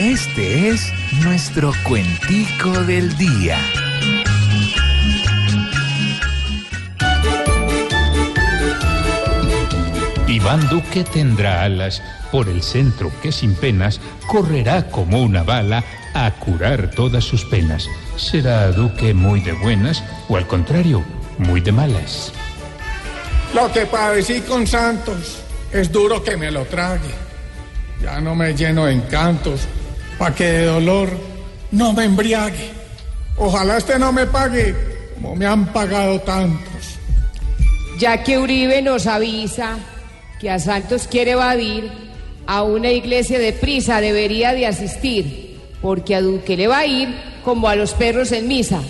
Este es nuestro cuentico del día. Iván Duque tendrá alas por el centro que sin penas correrá como una bala a curar todas sus penas. ¿Será Duque muy de buenas o al contrario, muy de malas? Lo que padecí con Santos es duro que me lo trague. Ya no me lleno de encantos, pa' que de dolor no me embriague. Ojalá este no me pague como me han pagado tantos. Ya que Uribe nos avisa que a Santos quiere evadir, a una iglesia de prisa debería de asistir, porque a Duque le va a ir como a los perros en misa.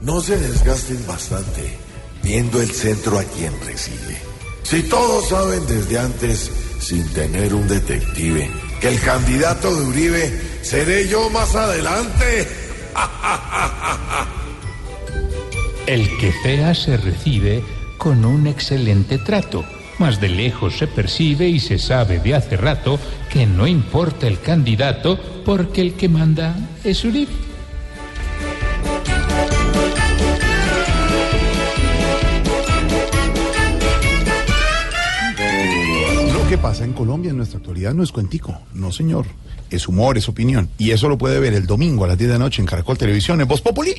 No se desgasten bastante viendo el centro a quien recibe. Si todos saben desde antes, sin tener un detective, que el candidato de Uribe seré yo más adelante. El que fea se recibe con un excelente trato. Más de lejos se percibe y se sabe de hace rato que no importa el candidato porque el que manda es Uribe. Pasa en Colombia en nuestra actualidad no es cuentico, no señor. Es humor, es opinión. Y eso lo puede ver el domingo a las 10 de la noche en Caracol Televisión, en Voz Populi.